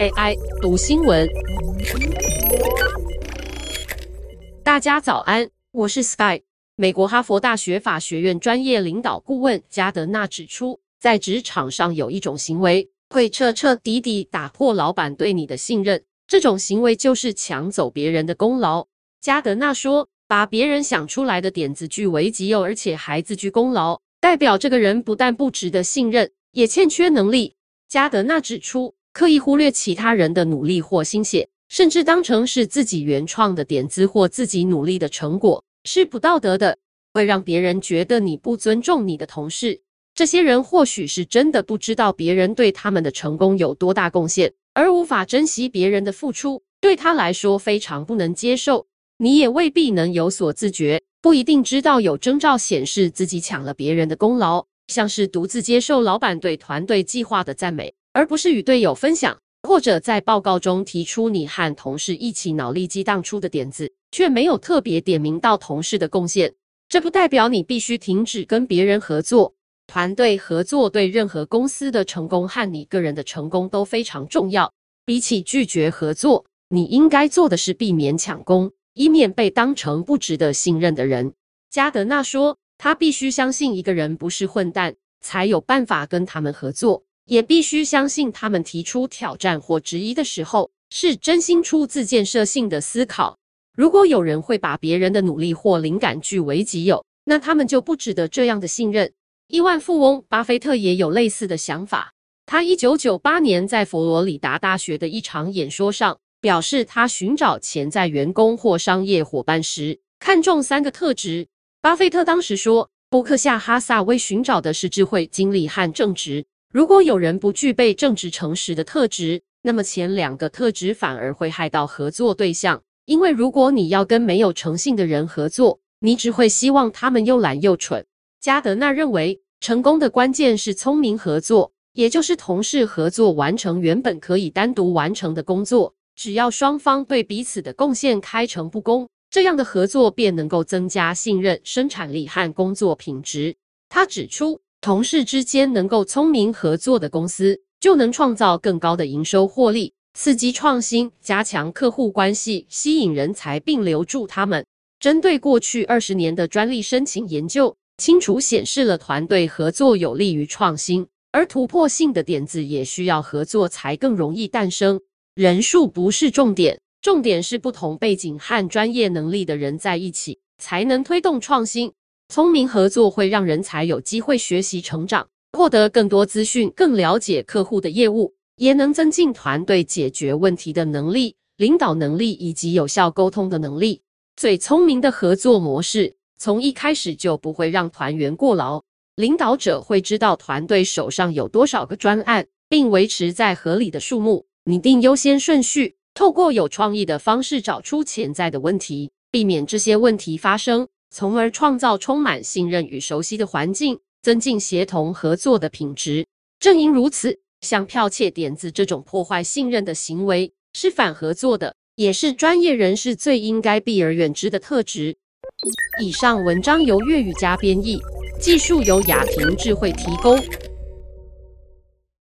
AI 读新闻，大家早安，我是 Sky。美国哈佛大学法学院专业领导顾问加德纳指出，在职场上有一种行为会彻彻底底打破老板对你的信任，这种行为就是抢走别人的功劳。加德纳说，把别人想出来的点子据为己有，而且还自居功劳，代表这个人不但不值得信任，也欠缺能力。加德纳指出，刻意忽略其他人的努力或心血，甚至当成是自己原创的点子或自己努力的成果，是不道德的，会让别人觉得你不尊重你的同事。这些人或许是真的不知道别人对他们的成功有多大贡献，而无法珍惜别人的付出，对他来说非常不能接受。你也未必能有所自觉，不一定知道有征兆显示自己抢了别人的功劳，像是独自接受老板对团队计划的赞美，而不是与队友分享，或者在报告中提出你和同事一起脑力激荡出的点子，却没有特别点名到同事的贡献。这不代表你必须停止跟别人合作。团队合作对任何公司的成功和你个人的成功都非常重要。比起拒绝合作，你应该做的是避免抢功。以免被当成不值得信任的人，加德纳说，他必须相信一个人不是混蛋，才有办法跟他们合作；也必须相信他们提出挑战或质疑的时候，是真心出自建设性的思考。如果有人会把别人的努力或灵感据为己有，那他们就不值得这样的信任。亿万富翁巴菲特也有类似的想法。他一九九八年在佛罗里达大学的一场演说上。表示他寻找潜在员工或商业伙伴时，看重三个特质。巴菲特当时说，伯克夏哈撒为寻找的是智慧、精力和正直。如果有人不具备正直、诚实的特质，那么前两个特质反而会害到合作对象。因为如果你要跟没有诚信的人合作，你只会希望他们又懒又蠢。加德纳认为，成功的关键是聪明合作，也就是同事合作完成原本可以单独完成的工作。只要双方对彼此的贡献开诚布公，这样的合作便能够增加信任、生产力和工作品质。他指出，同事之间能够聪明合作的公司，就能创造更高的营收获利，刺激创新，加强客户关系，吸引人才并留住他们。针对过去二十年的专利申请研究，清楚显示了团队合作有利于创新，而突破性的点子也需要合作才更容易诞生。人数不是重点，重点是不同背景和专业能力的人在一起，才能推动创新。聪明合作会让人才有机会学习成长，获得更多资讯，更了解客户的业务，也能增进团队解决问题的能力、领导能力以及有效沟通的能力。最聪明的合作模式，从一开始就不会让团员过劳。领导者会知道团队手上有多少个专案，并维持在合理的数目。拟定优先顺序，透过有创意的方式找出潜在的问题，避免这些问题发生，从而创造充满信任与熟悉的环境，增进协同合作的品质。正因如此，像剽窃点子这种破坏信任的行为是反合作的，也是专业人士最应该避而远之的特质。以上文章由粤语加编译，技术由雅婷智慧提供。